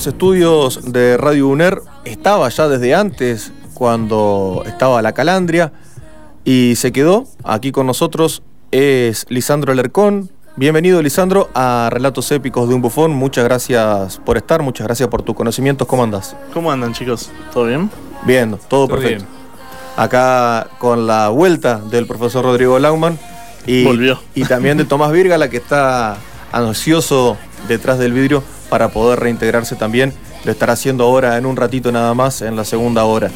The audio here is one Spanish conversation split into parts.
Los estudios de Radio UNER, estaba ya desde antes cuando estaba la calandria y se quedó aquí con nosotros. Es Lisandro Alercón. Bienvenido Lisandro a Relatos Épicos de un Bufón. Muchas gracias por estar, muchas gracias por tus conocimientos. ¿Cómo andas? ¿Cómo andan chicos? ¿Todo bien? Bien, todo, perfecto. Acá con la vuelta del profesor Rodrigo Lauman y, Volvió. y también de Tomás Virgala que está ansioso detrás del vidrio para poder reintegrarse también. Lo estará haciendo ahora en un ratito nada más, en la segunda hora.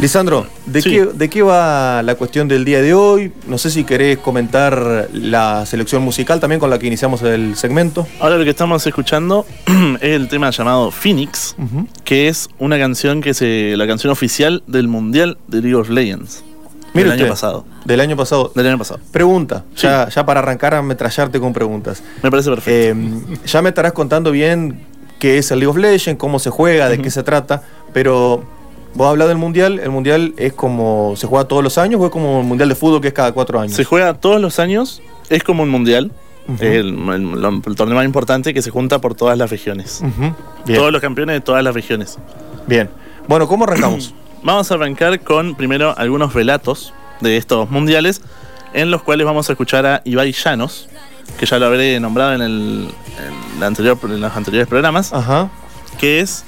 Lisandro, ¿de, Sí. qué, ¿de qué va la cuestión del día de hoy? No sé si querés comentar la selección musical también con la que iniciamos el segmento. Ahora lo que estamos escuchando es el tema llamado Phoenix, que es una canción que es la canción oficial del Mundial de League of Legends. Mire del año pasado. Del año pasado. Del año pasado. Pregunta, Sí. ya, ya para arrancar a metrallarte con preguntas. Me parece perfecto. Eh, ya me estarás contando bien qué es el League of Legends, cómo se juega, de qué se trata, pero vos hablas del Mundial, ¿el Mundial es como, se juega todos los años o es como el Mundial de fútbol que es cada cuatro años? se juega todos los años, es como un mundial. Es el, el- lo- el torneo más importante que se junta por todas las regiones. Todos los campeones de todas las regiones. bien. Bueno, ¿cómo arrancamos? Vamos a arrancar con primero algunos relatos de estos mundiales, en los cuales vamos a escuchar a Ibai Llanos, que ya lo habré nombrado en, el, en la anterior, en los anteriores programas, Ajá. que es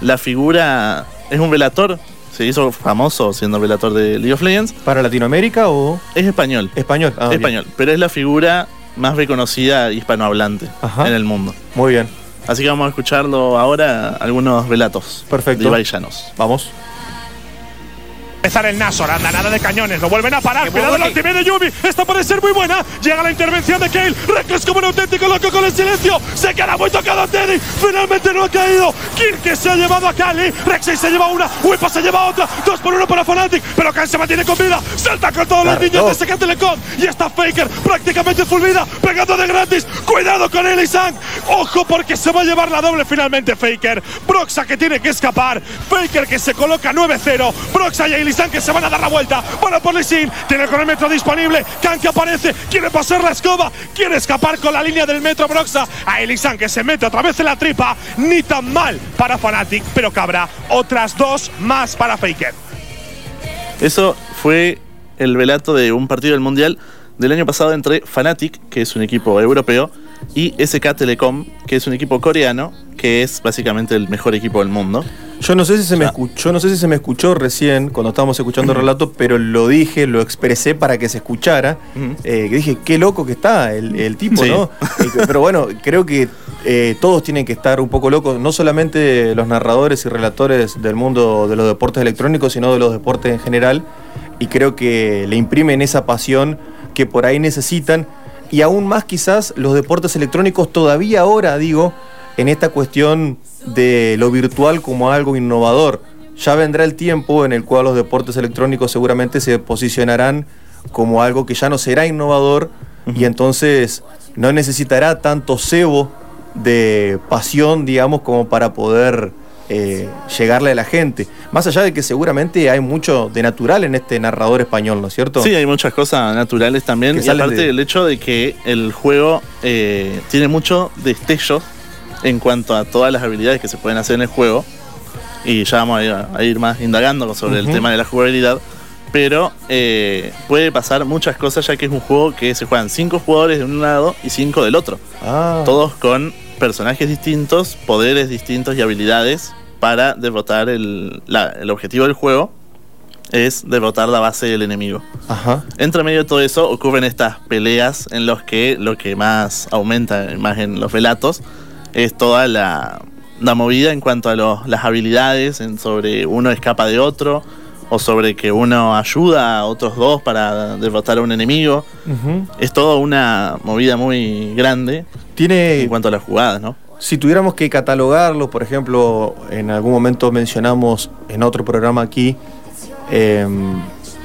la figura, es un velator, se hizo famoso siendo velator de League of Legends, ¿Para Latinoamérica o es español, español? Ah, es español, pero es la figura más reconocida hispanohablante Ajá. en el mundo. Muy bien, Así que vamos a escucharlo ahora, algunos relatos Perfecto. de Ibai Llanos. vamos. Empezar el Nasor, anda nada de cañones, lo vuelven a parar. Cuidado la ultimate de Yubi, esta puede ser muy buena. Llega la intervención de Kale, Reckless como un auténtico loco con el silencio. Se queda muy tocado Teddy, finalmente no ha caído. Kirk se ha llevado a Kali, Rexy se lleva una, Wipa se lleva otra. Dos por uno para Fnatic, pero Kale se mantiene con vida. Salta con todos los niños no. de Sega Telecom. Y está Faker prácticamente full vida, pegando de gratis. Cuidado con él, Isaac. Ojo porque se va a llevar la doble finalmente Faker. Broxa que tiene que escapar. Faker que se coloca 9-0. Broxa y Elisan que se van a dar la vuelta. Van por Lisin. Tiene el cronómetro disponible. Khan que aparece. Quiere pasar la escoba. Quiere escapar con la línea del metro Broxa. A Elisan que se mete otra vez en la tripa. Ni tan mal para Fnatic. Pero cabrá otras dos más para Faker. Eso fue el velato de un partido del Mundial del año pasado entre Fnatic, que es un equipo europeo, y SK Telecom, que es un equipo coreano, que es básicamente el mejor equipo del mundo. Yo no sé si se me escuchó, no sé si se me escuchó recién cuando estábamos escuchando el relato, pero lo dije, lo expresé para que se escuchara. Eh, dije, qué loco que está el, el tipo, Sí. ¿no? Pero bueno, creo que eh, todos tienen que estar un poco locos, no solamente los narradores y relatores del mundo de los deportes electrónicos, sino de los deportes en general. Y creo que le imprimen esa pasión que por ahí necesitan. Y aún más quizás los deportes electrónicos todavía ahora, digo, en esta cuestión de lo virtual como algo innovador. Ya vendrá el tiempo en el cual los deportes electrónicos seguramente se posicionarán como algo que ya no será innovador y entonces no necesitará tanto cebo de pasión, digamos, como para poder eh, llegarle a la gente. Más allá de que seguramente hay mucho de natural en este narrador español, ¿no es cierto? Sí, hay muchas cosas naturales también. Que Y salen aparte de- del hecho de que el juego eh, tiene mucho destello en cuanto a todas las habilidades que se pueden hacer en el juego. Y ya vamos a ir, a ir más indagando sobre el tema de la jugabilidad. Pero eh, puede pasar muchas cosas ya que es un juego que se juegan cinco jugadores de un lado y cinco del otro. Ah, Todos con personajes distintos, poderes distintos y habilidades para derrotar el, la- el objetivo del juego. Es derrotar la base del enemigo. Ajá. Entre medio de todo eso ocurren estas peleas en los que lo que más aumenta más en los relatos es toda la, la movida en cuanto a los- las habilidades, en sobre uno escapa de otro o sobre que uno ayuda a otros dos para derrotar a un enemigo. Es toda una movida muy grande Tiene, en cuanto a las jugadas, ¿no? Si tuviéramos que catalogarlo, por ejemplo, en algún momento mencionamos en otro programa aquí, em,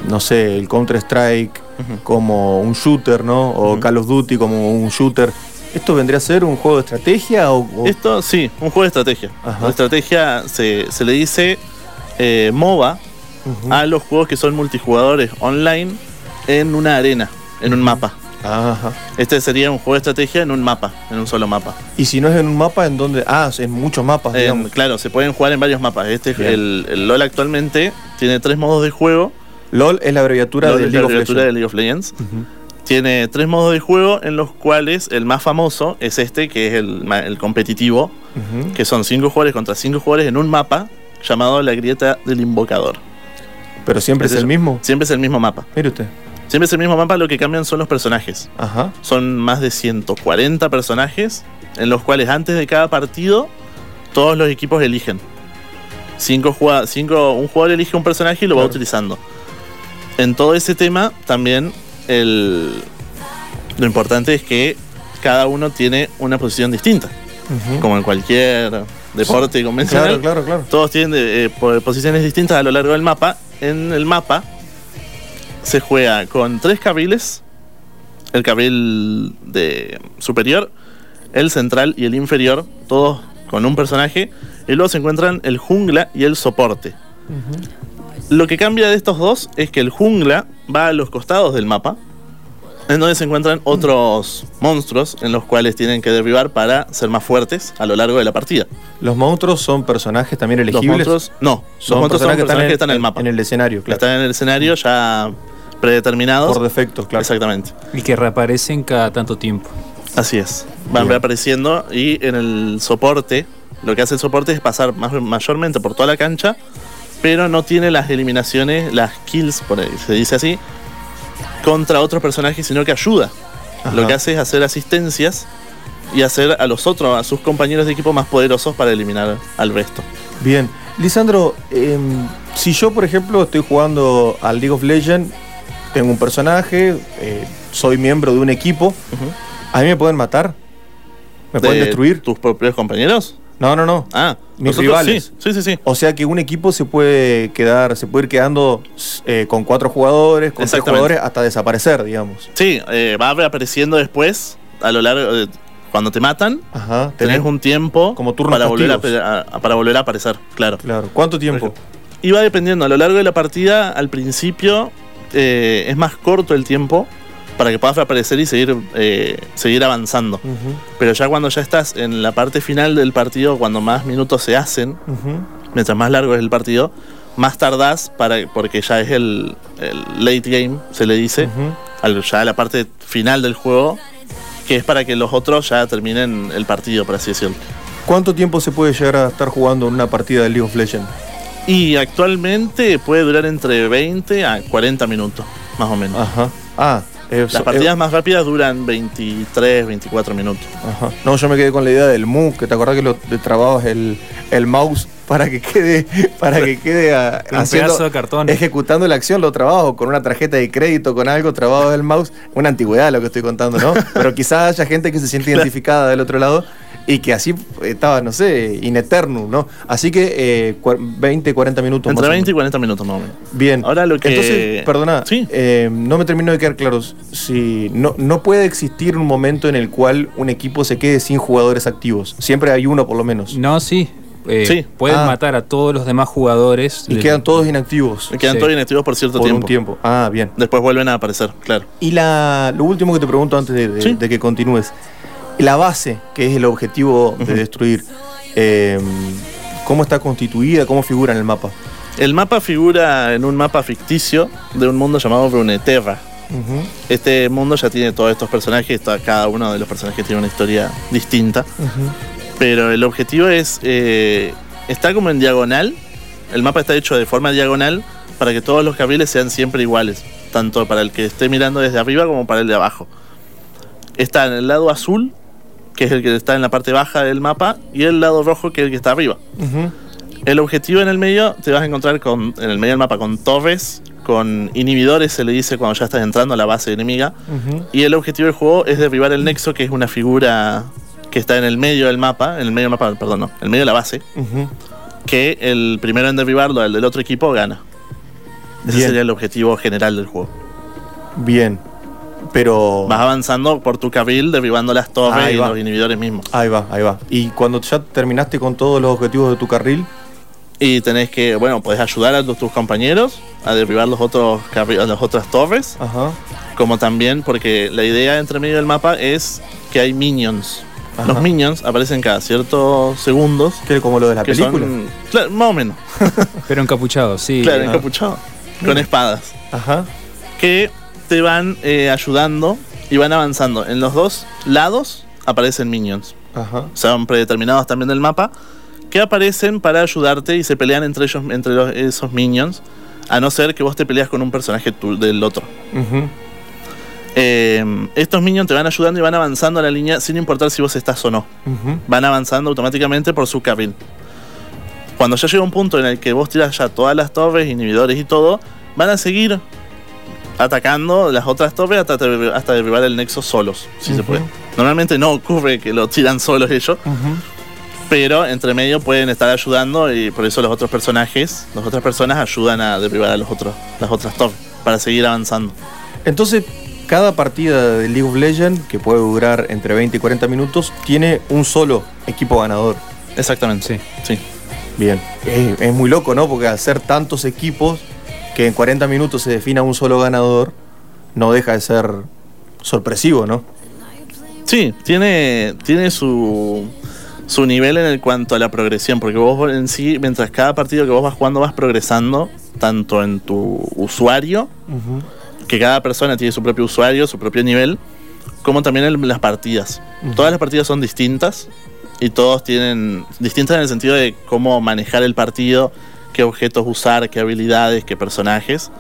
no sé, el Counter-Strike como un shooter, ¿no? O Ujú. Call of Duty como un shooter. ¿Esto vendría a ser un juego de estrategia o, o- Esto sí, un juego de estrategia. Ajá. La estrategia se, se le dice eh, MOBA Ujú. a los juegos que son multijugadores online en una arena, en un mapa. Ajá. Este sería un juego de estrategia en un mapa, en un solo mapa. Y si no es en un mapa, ¿en dónde? Ah, en muchos mapas, claro, se pueden jugar en varios mapas. Este Bien. el, el LOL actualmente tiene tres modos de juego. LOL es la abreviatura LOL de es la League of abreviatura de Legends. League of Legends. Ujú. Tiene tres modos de juego en los cuales el más famoso es este, que es el, competitivo, que son cinco jugadores contra cinco jugadores en un mapa llamado la grieta del invocador. Pero siempre es el mismo. Siempre es el mismo mapa. Mire usted. Siempre es el mismo mapa, lo que cambian son los personajes. Ajá. Son más de 140 personajes, en los cuales antes de cada partido todos los equipos eligen. Cinco cinco- un jugador elige un personaje y lo va utilizando. En todo ese tema también el, lo importante es que cada uno tiene una posición distinta, como en cualquier deporte convencional. Claro, claro, claro. Todos tienen eh, po- posiciones distintas a lo largo del mapa. En el mapa se juega con tres carriles. El carril de superior, el central y el inferior, todos con un personaje. Y luego se encuentran el jungla y el soporte. Lo que cambia de estos dos es que el jungla va a los costados del mapa, en donde se encuentran otros monstruos en los cuales tienen que derribar para ser más fuertes a lo largo de la partida. Los monstruos son personajes también Los elegibles. monstruos, no, los monstruos son personajes que están en el mapa. En el escenario, claro. Están en el escenario ya predeterminados. Por defecto, claro. Exactamente. Y que reaparecen cada tanto tiempo. Así es. Van Bien. reapareciendo y en el soporte, lo que hace el soporte es pasar más, mayormente por toda la cancha, pero no tiene las eliminaciones, las kills, por ahí se dice así, contra otros personajes, sino que ayuda. Ajá. Lo que hace es hacer asistencias y hacer a los otros, a sus compañeros de equipo más poderosos para eliminar al resto. Bien. Lisandro, em, si yo, por ejemplo, estoy jugando al League of Legends, tengo un personaje, eh, soy miembro de un equipo, ¿a mí me pueden matar? ¿Me pueden ¿De destruir? ¿Tus propios compañeros? No, no, no. Ah, Mis nosotros rivales. Sí, sí, sí. O sea que un equipo se puede quedar, se puede ir quedando eh, con cuatro jugadores, con tres jugadores, hasta desaparecer, digamos. Sí, eh, va reapareciendo después, a lo largo de, cuando te matan, Ajá. tenés un tiempo como para volver, a, para volver a aparecer, claro. Claro. ¿Cuánto tiempo? Va dependiendo, a lo largo de la partida, al principio eh, es más corto el tiempo para que puedas reaparecer y seguir, eh, seguir avanzando. Pero ya cuando ya estás en la parte final del partido, cuando más minutos se hacen, mientras más largo es el partido, más tardás para, porque ya es el, el late game, se le dice, al- ya la parte final del juego, que es para que los otros ya terminen el partido, por así decirlo. ¿Cuánto tiempo se puede llegar a estar jugando en una partida de League of Legends? Y actualmente puede durar entre 20 a 40 minutos, más o menos. Ajá. Ah, eh, Las partidas más rápidas duran 23, 24 minutos. Ajá. No, yo me quedé con la idea del move, que te acordás que lo trababas el, el mouse para que quede, para que quede ah, Un pedazo de cartón. ejecutando la acción, lo trabajo con una tarjeta de crédito, con algo, trabado el mouse, una antigüedad lo que estoy contando, ¿no? Pero quizás haya gente que se siente identificada del otro lado y que así estaba, no sé, in eternum, ¿no? Así que eh, cua- 20, 40 minutos Entre más o 20 y menos. 40 minutos más o menos. Bien. Ahora lo que- Entonces, perdona, Sí. eh, no me termino de quedar claro. Si no, no puede existir un momento en el cual un equipo se quede sin jugadores activos. Siempre hay uno por lo menos. No, sí. Eh, Sí. Pueden Ah. matar a todos los demás jugadores. Y del- quedan todos inactivos Quedan Sí. todos inactivos por cierto por tiempo. un tiempo. Ah, bien. Después vuelven a aparecer, claro. Y la, lo último que te pregunto antes de, de- Sí. de que continúes. La base, que es el objetivo de destruir. eh, ¿Cómo está constituida? ¿Cómo figura en el mapa? El mapa figura en un mapa ficticio de un mundo llamado Runeterra. Ujú, Este mundo ya tiene todos estos personajes, cada uno de los personajes tiene una historia distinta. ujú. Pero el objetivo es. eh, está como en diagonal. El mapa está hecho de forma diagonal para que todos los carriles sean siempre iguales. Tanto para el que esté mirando desde arriba como para el de abajo. Está en el lado azul, que es el que está en la parte baja del mapa, y el lado rojo, que es el que está arriba. El objetivo en el medio, te vas a encontrar con, en el medio del mapa con torres, con inhibidores, se le dice cuando ya estás entrando a la base enemiga. Y el objetivo del juego es derribar el nexo, que es una figura que está en el medio del mapa, en el medio del mapa, perdón, no, en el medio de la base, que el primero en derribarlo, el del otro equipo, gana. Ese Bien. sería el objetivo general del juego. Bien. Pero. Vas avanzando por tu carril, derribando las torres Ahí y va. los inhibidores mismos. Ahí va, ahí va. Y cuando ya terminaste con todos los objetivos de tu carril, Y tenés que, bueno, podés ayudar a tus, tus compañeros a derribar los otros a las otras torres. ajá. como también porque la idea entre medio del mapa es que hay minions. Ajá. Los minions aparecen cada ciertos segundos. Que como lo de la película. son, claro, más o menos, Pero encapuchado, sí. claro, Ah. encapuchados, con espadas, Ajá. que te van eh, ayudando y van avanzando. En los dos lados aparecen minions. Ajá. son predeterminados también del mapa, que aparecen para ayudarte y se pelean entre ellos, entre los- esos minions, a no ser que vos te peleas con un personaje tu- del otro. Eh, estos minions te van ayudando y van avanzando a la línea sin importar si vos estás o no. Van avanzando automáticamente por su carril. Cuando ya llega un punto en el que vos tiras ya todas las torres, inhibidores y todo, van a seguir atacando las otras torres hasta, hasta derribar el nexo solos, si se puede. Normalmente no ocurre que lo tiran solos ellos, pero entre medio pueden estar ayudando y por eso los otros personajes, las otras personas ayudan a derribar a los otros, las otras torres para seguir avanzando. Entonces, cada partida de League of Legends, que puede durar entre 20 y 40 minutos, tiene un solo equipo ganador. Exactamente. Sí. Bien. Es, es muy loco, ¿no? Porque hacer tantos equipos que en 40 minutos se defina un solo ganador, no deja de ser sorpresivo, ¿no? Sí, tiene, tiene su, su nivel en el cuanto a la progresión, porque vos en sí, mientras cada partido que vos vas jugando vas progresando, tanto en tu usuario, que cada persona tiene su propio usuario, su propio nivel, como también las partidas. Todas las partidas son distintas y todos tienen distintas en el sentido de cómo manejar el partido, qué objetos usar, qué habilidades, qué personajes.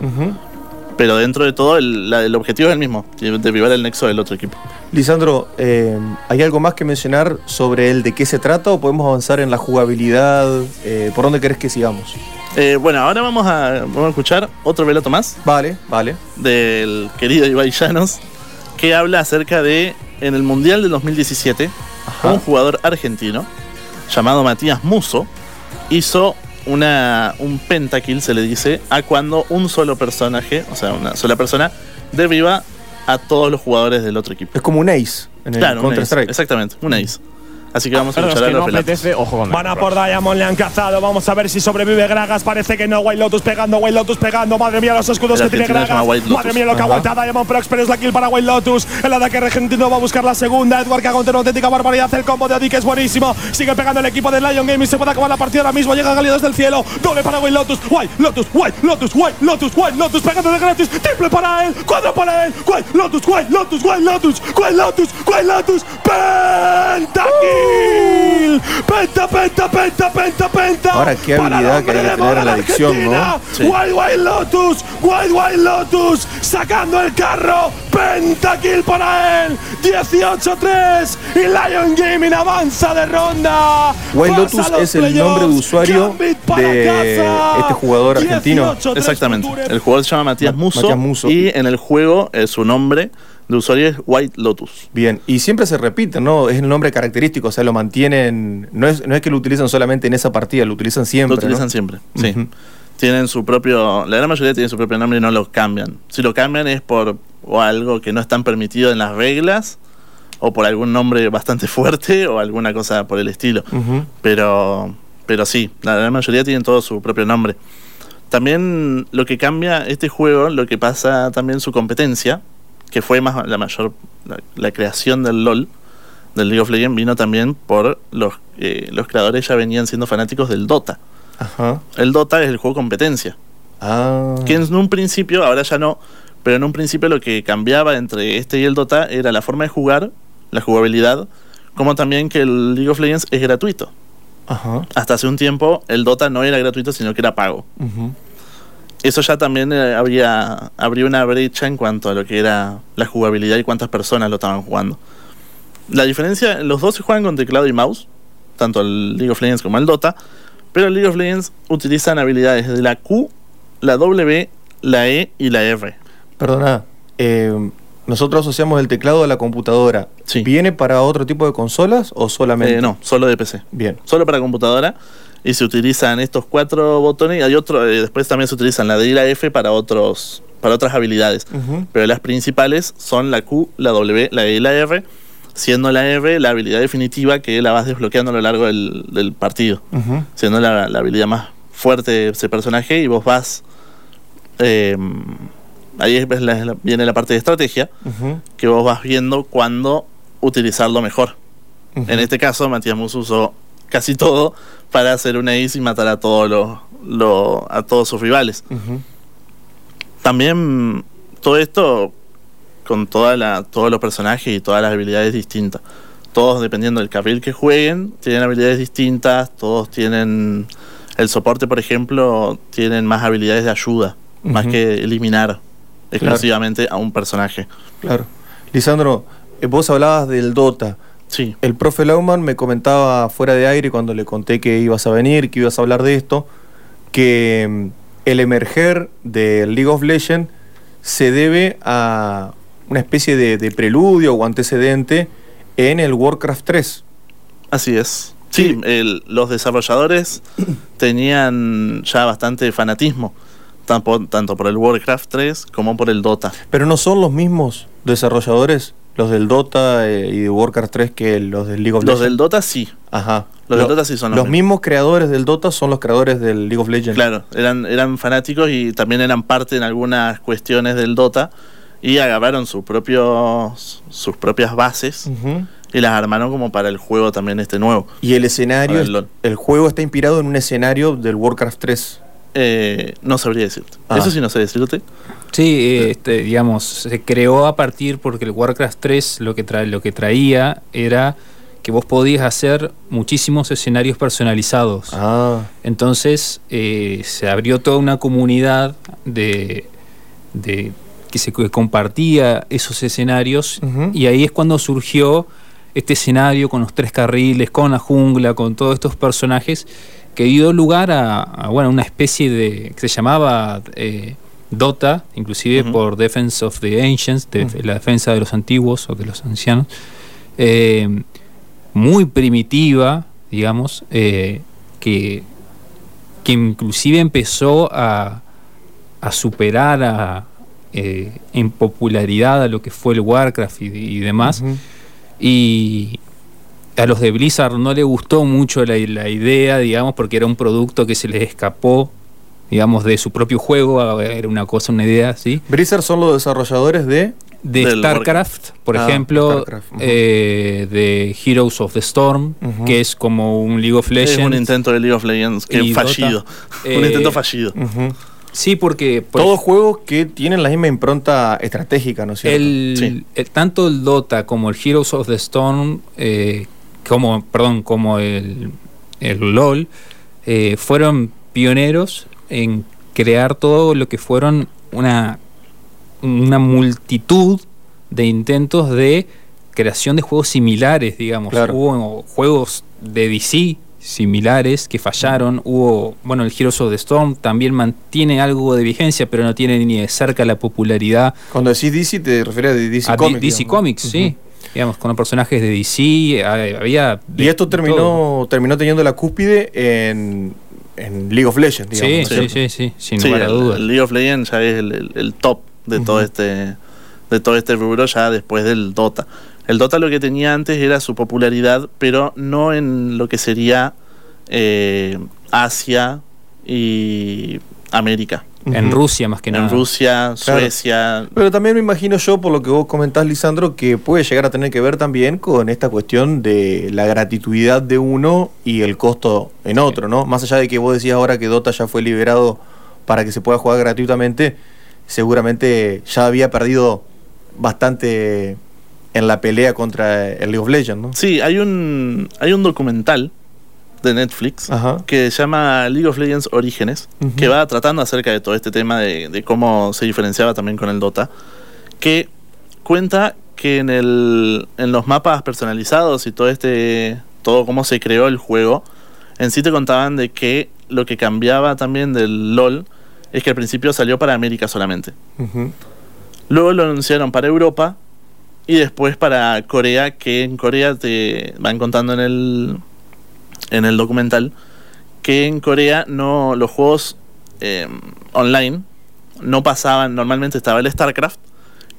Pero dentro de todo, el, la- el objetivo es el mismo, derribar el nexo del otro equipo. Lisandro, eh, ¿hay algo más que mencionar sobre el de qué se trata o podemos avanzar en la jugabilidad? Eh, ¿Por dónde querés que sigamos? Eh, bueno, ahora vamos a, vamos a escuchar otro velato más Vale, vale. del querido Ibai Llanos, que habla acerca de, en el Mundial del 2017, Ajá. un jugador argentino llamado Matías Muso hizo una, un pentakill, se le dice, a cuando un solo personaje, o sea, una sola persona, derriba a todos los jugadores del otro equipo. Es como un ace en el Claro, Counter-Strike. Exactamente, un ace. Así que vamos a escuchar a los apetece, ojo con Van a por Diamond, le han cazado. Vamos a ver si sobrevive Gragas. Parece que no. White Lotus pegando, White Lotus pegando. Madre mía, los escudos que tiene Gragas. White Lotus. Madre mía, lo que Ajá. aguanta Diamond Prox, pero es la kill para White Lotus. El ataque argentino va a buscar la segunda. Edward que aguanta una auténtica barbaridad. El combo de Odi que es buenísimo. Sigue pegando el equipo de Lion Gaming. Se puede acabar la partida ahora mismo. Llega Galio desde el cielo. Doble para White Lotus. White Lotus, White Lotus, White Lotus, White Lotus. Pegando de gratis. Triple para él. Cuadro para él. White Lotus, White Lotus, White Lotus, White Lotus, White Lotus. Pentakill. Penta, penta, penta, penta, penta. Ahora, qué Para el habilidad hombre que hay que de tener en la adicción, ¿no? Sí. White White Lotus, White White Lotus, sacando el carro, pentakill para él, 18-3 y Lion Gaming avanza de ronda. Pasa Lotus es el nombre de usuario de casa. este jugador argentino. 18-3 Exactamente. El jugador se llama Matías Muso, Matías Muso. y en el juego eh, su nombre de usuario es White Lotus. Bien, y siempre se repite, ¿no? Es el nombre característico, o sea, lo mantienen. No es, no es que lo utilizan solamente en esa partida, lo utilizan siempre. Lo utilizan ¿no? siempre, sí. Tienen su propio, la gran mayoría tiene su propio nombre y no lo cambian. Si lo cambian es por o algo que no están permitido en las reglas o por algún nombre bastante fuerte o alguna cosa por el estilo. Pero, pero sí, la gran mayoría tienen todo su propio nombre. También lo que cambia este juego, lo que pasa también su competencia, que fue más la mayor, la, la creación del LOL, del League of Legends, vino también por los, eh, los creadores ya venían siendo fanáticos del Dota. Ajá. El Dota es el juego competencia, Ah. que en un principio, ahora ya no, pero en un principio lo que cambiaba entre este y el Dota era la forma de jugar, la jugabilidad, como también que el League of Legends es gratuito. Ajá. Hasta hace un tiempo el Dota no era gratuito, sino que era pago. Eso ya también eh, habría, habría una brecha en cuanto a lo que era la jugabilidad y cuántas personas lo estaban jugando. La diferencia, los dos se juegan con teclado y mouse, tanto el League of Legends como el Dota, pero el League of Legends utilizan habilidades de la Q, la W, la E y la R. Perdona, eh, nosotros asociamos el teclado a la computadora. Sí. ¿Viene para otro tipo de consolas o solamente? Eh, no, solo de PC. Bien. Solo para computadora. Y se utilizan estos cuatro botones. Y hay otro, eh, después también se utilizan la D y la F para otros, para otras habilidades. Pero las principales son la Q, la W, la E y la R, siendo la R la habilidad definitiva que la vas desbloqueando a lo largo del, del partido, siendo la, la habilidad más fuerte de ese personaje y vos vas eh, ahí es la- la- viene la parte de estrategia, que vos vas viendo cuándo utilizarlo mejor. En este caso, Matías Mus usó casi todo para hacer una ace y matar a todos los los- a todos sus rivales. También todo esto con toda la, todos los personajes y todas las habilidades distintas. Todos dependiendo del carril que jueguen, tienen habilidades distintas, todos tienen el soporte, por ejemplo, tienen más habilidades de ayuda, más que eliminar exclusivamente a un personaje. Claro. Lisandro, eh, vos hablabas del Dota. Sí, El profe Lauman me comentaba fuera de aire cuando le conté que ibas a venir, que ibas a hablar de esto, que mm, el emerger del League of Legends se debe a una especie de, de preludio o antecedente en el Warcraft 3. así es. Sí, el- los desarrolladores tenían ya bastante fanatismo, tanto, tanto por el Warcraft 3 como por el Dota. Pero no son los mismos desarrolladores, los del Dota eh, y de Warcraft 3, que los del League of Los Legends. del Dota sí, Ajá. los del Dota sí son los Los mismos. mismos creadores del Dota son los creadores del League of Legends. Claro, eran, eran fanáticos y también eran parte en algunas cuestiones del Dota y agarraron sus propios sus propias bases y las armaron como para el juego también este nuevo. Y el escenario, el el juego está inspirado en un escenario del Warcraft 3. Eh, no sabría decirte. Ah. Eso sí no sé decirte. Sí, este, digamos, se creó a partir porque el Warcraft 3 lo que, tra- lo que traía era que vos podías hacer muchísimos escenarios personalizados. Ah, Entonces eh, se abrió toda una comunidad de, de que se que compartía esos escenarios y ahí es cuando surgió este escenario con los tres carriles, con la jungla, con todos estos personajes que dio lugar a, a, bueno, una especie de que se llamaba eh, Dota, inclusive por Defense of the Ancients, de, la defensa de los antiguos o de los ancianos, eh, muy primitiva, digamos, eh, que, que inclusive empezó a, a superar a, en popularidad a lo que fue el Warcraft y, y demás. Y a los de Blizzard no le gustó mucho la, la idea, digamos, porque era un producto que se les escapó, digamos, de su propio juego, era una cosa, una idea así. Blizzard son los desarrolladores de. De Del StarCraft, por Ah, ejemplo, StarCraft, eh, de Heroes of the Storm, que es como un League of Legends. Es un intento de League of Legends que fallido. Eh, un intento fallido. Sí, porque por Todos juegos que tienen la misma impronta estratégica, ¿no es cierto? el, Sí. el- tanto el Dota como el Heroes of the Storm, eh, como, perdón, como el, el LOL, eh, fueron pioneros en crear todo lo que fueron una, una multitud de intentos de creación de juegos similares, digamos. Claro. Hubo juegos de DC similares que fallaron. Hubo, bueno, el Heroes of the Storm también mantiene algo de vigencia, pero no tiene ni de cerca la popularidad Cuando decís DC, te refieres a DC a Comics. DC digamos. Comics, sí. Digamos, con los personajes de DC, ha- había... de Y esto todo. terminó, terminó teniendo la cúspide en, en League of Legends, digamos. Sí, ¿no es sí, sí, sí, sin Sí, lugar a el, dudas. el League of Legends ya es el, el- el top de todo este de todo este rubro ya después del Dota. El Dota lo que tenía antes era su popularidad, pero no en lo que sería eh, Asia y América. En. Rusia más que nada. En Rusia, Claro. Suecia, Pero también me imagino yo, por lo que vos comentás, Lisandro, que puede llegar a tener que ver también con esta cuestión de la gratuidad de uno y el costo en otro, ¿no? Más allá de que vos decías ahora que Dota ya fue liberado para que se pueda jugar gratuitamente, seguramente ya había perdido bastante en la pelea contra el League of Legends, ¿no? Sí, hay un, hay un documental de Netflix Ajá. que se llama League of Legends Orígenes, que va tratando acerca de todo este tema de, de cómo se diferenciaba también con el Dota, que cuenta que en, el, en los mapas personalizados y todo este, todo cómo se creó el juego, en sí te contaban de que lo que cambiaba también del LOL es que al principio salió para América solamente. Luego lo anunciaron para Europa y después para Corea, que en Corea te van contando en el, en el documental que en Corea no los juegos eh, online no pasaban, normalmente estaba el StarCraft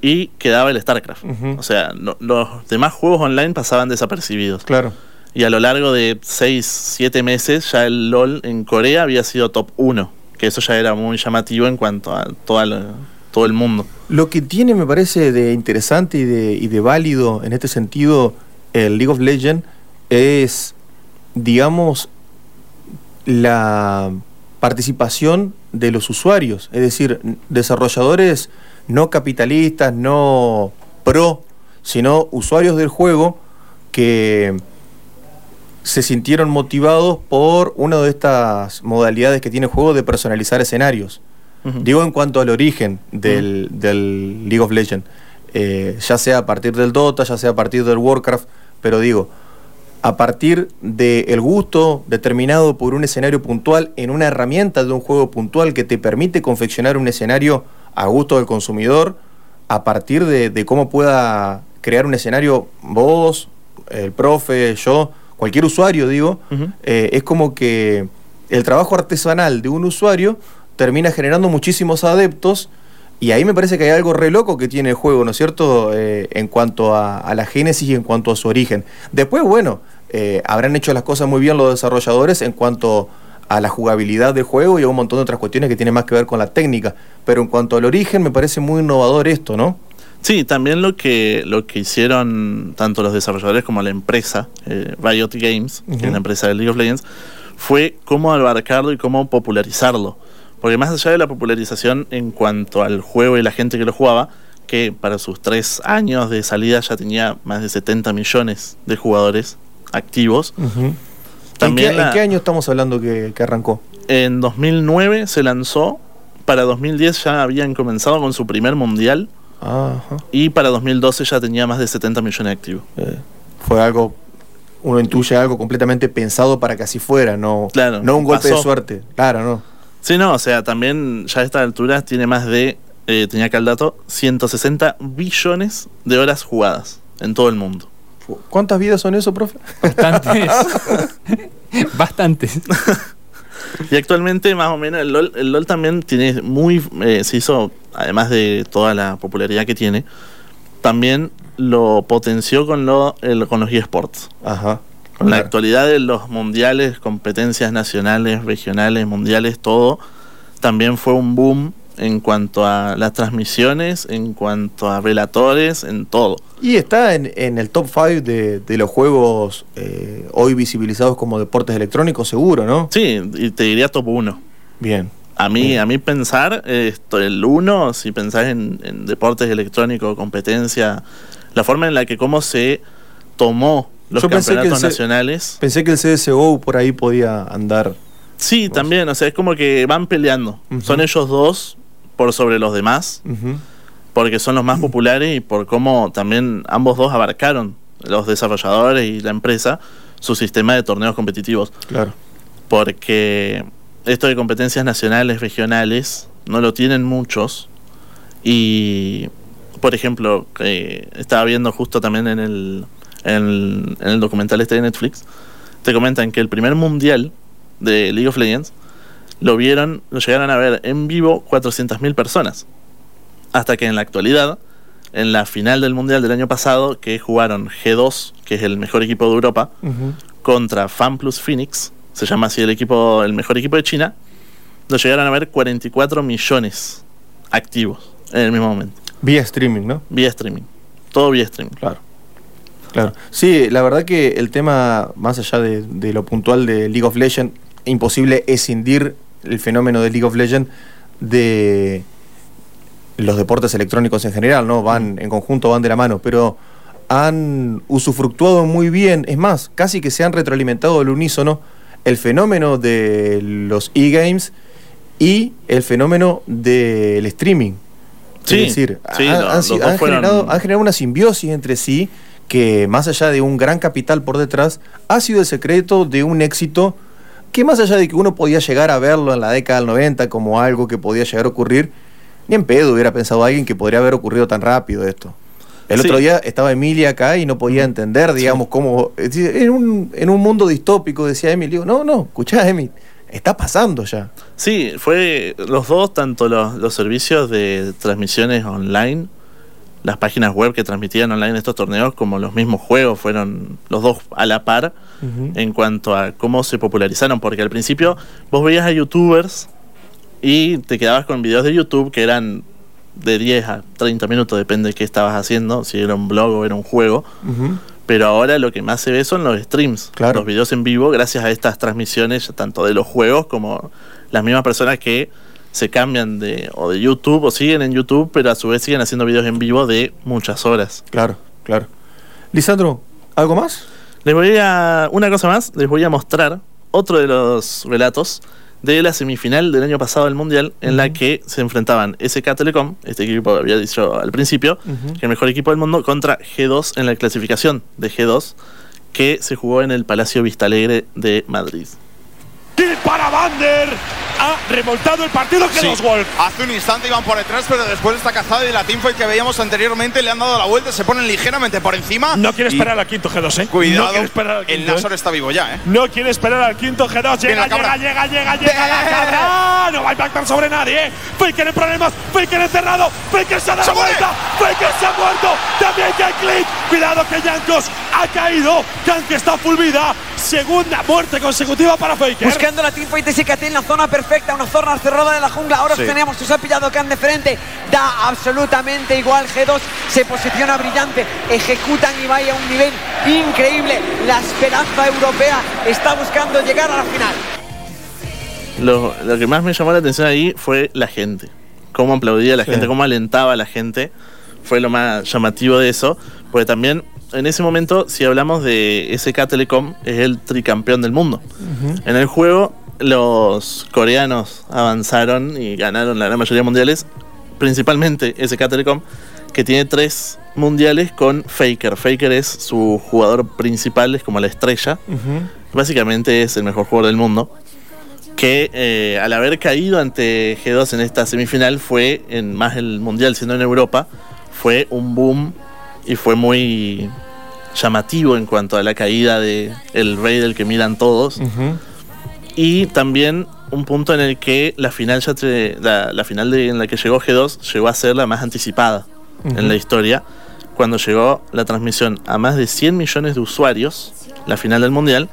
y quedaba el StarCraft. O sea, no- los demás juegos online pasaban desapercibidos. Claro. Y a lo largo de 6, 7 meses ya el LOL en Corea había sido top 1, que eso ya era muy llamativo en cuanto a toda la- todo el mundo. Lo que tiene, me parece, de interesante y de, y de válido en este sentido el League of Legends es, digamos, la participación de los usuarios, es decir, desarrolladores no capitalistas, no pro, sino usuarios del juego que se sintieron motivados por una de estas modalidades que tiene el juego de personalizar escenarios. Digo en cuanto al origen del, League of Legends, eh, ya sea a partir del Dota, ya sea a partir del Warcraft, pero digo, a partir del gusto determinado por un escenario puntual en una herramienta de un juego puntual que te permite confeccionar un escenario a gusto del consumidor, a partir de, cómo pueda crear un escenario vos, el profe, yo, cualquier usuario, digo, eh, es como que el trabajo artesanal de un usuario termina generando muchísimos adeptos y ahí me parece que hay algo re loco que tiene el juego, ¿no es cierto? Eh, en cuanto a, la génesis y en cuanto a su origen. Después, bueno, eh, habrán hecho las cosas muy bien los desarrolladores en cuanto a la jugabilidad del juego y a un montón de otras cuestiones que tienen más que ver con la técnica. Pero en cuanto al origen, me parece muy innovador esto, ¿no? Sí, también lo que, lo que hicieron tanto los desarrolladores como la empresa, eh, Riot Games, que es la empresa de League of Legends, fue cómo abarcarlo y cómo popularizarlo. Porque más allá de la popularización en cuanto al juego y la gente que lo jugaba, que para sus tres años de salida ya tenía más de 70 millones de jugadores activos. También ¿En, qué, año estamos hablando que, arrancó? En 2009 se lanzó, para 2010 ya habían comenzado con su primer mundial y para 2012 ya tenía más de 70 millones de activos. Eh, fue algo, uno intuye algo completamente pensado para que así fuera, no, claro, no un golpe de suerte. Claro, no. Sí, no, o sea, también ya a esta altura tiene más de, eh, tenía acá el dato, 160 billones de horas jugadas en todo el mundo. ¿Cuántas vidas son eso, profe? Bastantes. Bastantes. y actualmente, más o menos, el LOL, también tiene muy. Eh, se hizo, además de toda la popularidad que tiene, también lo potenció con, lo, con los eSports. Ajá. Con la actualidad de los mundiales, competencias nacionales, regionales, mundiales, todo, también fue un boom en cuanto a las transmisiones, en cuanto a relatores, en todo. Y está en, el top 5 de, los juegos eh, hoy visibilizados como deportes electrónicos, seguro, ¿no? Sí, y te diría top 1. Bien. A mí, a mí pensar, esto, el 1, si pensás en, deportes electrónicos, competencia, la forma en la que cómo se tomó los campeonatos nacionales. Pensé que el CSGO por ahí podía andar. Sí, también, o sea, es como que van peleando. Son ellos dos por sobre los demás, porque son los más populares y por cómo también ambos dos abarcaron, los desarrolladores y la empresa, su sistema de torneos competitivos. Claro. Porque esto de competencias nacionales, regionales, no lo tienen muchos. Y, por ejemplo, estaba viendo justo también en el, en el, documental este de Netflix, te comentan que el primer mundial de League of Legends lo vieron, lo llegaron a ver en vivo 400.000 personas. Hasta que en la actualidad, en la final del Mundial del año pasado, que jugaron G2, que es el mejor equipo de Europa, contra FanPlus Phoenix, se llama así el equipo, el mejor equipo de China, lo llegaron a ver 44 millones activos en el mismo momento. Vía streaming, ¿no? Vía streaming. Todo vía streaming. Claro. Claro. Sí, la verdad que el tema, más allá de, de lo puntual de League of Legends, imposible escindir el fenómeno de League of Legends de los deportes electrónicos en general, ¿no? Van en conjunto, van de la mano, pero han usufructuado muy bien, es más, casi que se han retroalimentado al unísono el fenómeno de los e-games y el fenómeno del streaming. Sí, es decir, han, generado, han generado una simbiosis entre sí que más allá de un gran capital por detrás, ha sido el secreto de un éxito que más allá de que uno podía llegar a verlo en la década del 90 como algo que podía llegar a ocurrir, ni en pedo hubiera pensado alguien que podría haber ocurrido tan rápido esto. El otro día estaba Emilia acá y no podía entender, digamos, cómo. En un, en un mundo distópico, decía Emilio. No, no, escuchá, Emi, está pasando ya. Sí, fue los dos, tanto los, los servicios de transmisiones online las páginas web que transmitían online estos torneos, como los mismos juegos, fueron los dos a la par en cuanto a cómo se popularizaron, porque al principio vos veías a youtubers y te quedabas con videos de YouTube que eran de 10 a 30 minutos, depende de qué estabas haciendo, si era un blog o era un juego. Pero ahora lo que más se ve son los streams, Claro. los videos en vivo, gracias a estas transmisiones, tanto de los juegos como las mismas personas que se cambian de o de YouTube o siguen en YouTube, pero a su vez siguen haciendo videos en vivo de muchas horas. Claro, claro. Lisandro, ¿algo más? Les voy a. Una cosa más, les voy a mostrar otro de los relatos de la semifinal del año pasado del Mundial, en la que se enfrentaban SK Telecom, este equipo que había dicho al principio, Ujú. que es el mejor equipo del mundo, contra G2 en la clasificación de G2, que se jugó en el Palacio Vistalegre de Madrid. Y para Bander ha remontado el partido que Sí. los Wolf. Hace un instante iban por detrás, pero después de esta cazada de la teamfight que veíamos anteriormente, le han dado la vuelta, se ponen ligeramente por encima. No quiere Y esperar al quinto G2, ¿eh? Cuidado, esperar al el quinto. Nasor ¿eh? está vivo ya, ¿eh? No quiere esperar al quinto G2. Viene Llega, llega, llega, llega, llega la cabra. No va a impactar sobre nadie. ¿eh? Faker en problemas. Faker encerrado. Faker se ha dado vuelta. Faker se ha muerto. También que click. Cuidado que Yankos ha caído. Kank está full vida. Segunda muerte consecutiva para Faker. Buscando la teamfight de SKT en la zona perfecta, una zona cerrada de la jungla. Ahora Sí. tenemos, se ha pillado Khan de frente. Da absolutamente igual. G2 se posiciona brillante. Ejecutan y vaya a un nivel increíble. La esperanza europea está buscando llegar a la final. Lo, lo que más me llamó la atención ahí fue la gente. Cómo aplaudía la Sí. gente, cómo alentaba a la gente. Fue lo más llamativo de eso. Porque también, en ese momento, si hablamos de SK Telecom, es el tricampeón del mundo. En el juego, los coreanos avanzaron y ganaron la gran mayoría de mundiales. Principalmente SK Telecom, que tiene tres mundiales con Faker. Faker es su jugador principal, es como la estrella. Básicamente es el mejor jugador del mundo. Que eh, al haber caído ante G2 en esta semifinal fue en más el mundial siendo en Europa, fue un boom y fue muy llamativo en cuanto a la caída de el rey del que miran todos. Y también un punto en el que la final ya te- la, la final de- en la que llegó G2 llegó a ser la más anticipada en la historia. Cuando llegó la transmisión a más de 100 millones de usuarios, la final del mundial,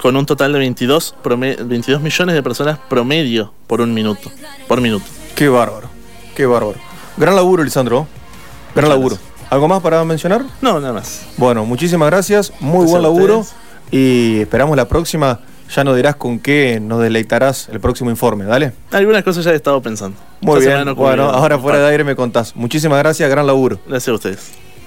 con un total de 22, prome- 22 millones de personas promedio por un minuto. Por minuto. Qué bárbaro, qué bárbaro. Gran laburo, Lisandro. Gran Muchas laburo. gracias. ¿Algo más para mencionar? No, nada más. Bueno, muchísimas gracias. Muy Gracias buen laburo. Y esperamos la próxima. Ya nos dirás con qué nos deleitarás el próximo informe. Dale. Algunas cosas ya he estado pensando. Muy Esta bien. Bueno, ahora fuera de aire me contás. Muchísimas gracias. Gran laburo. Gracias a ustedes.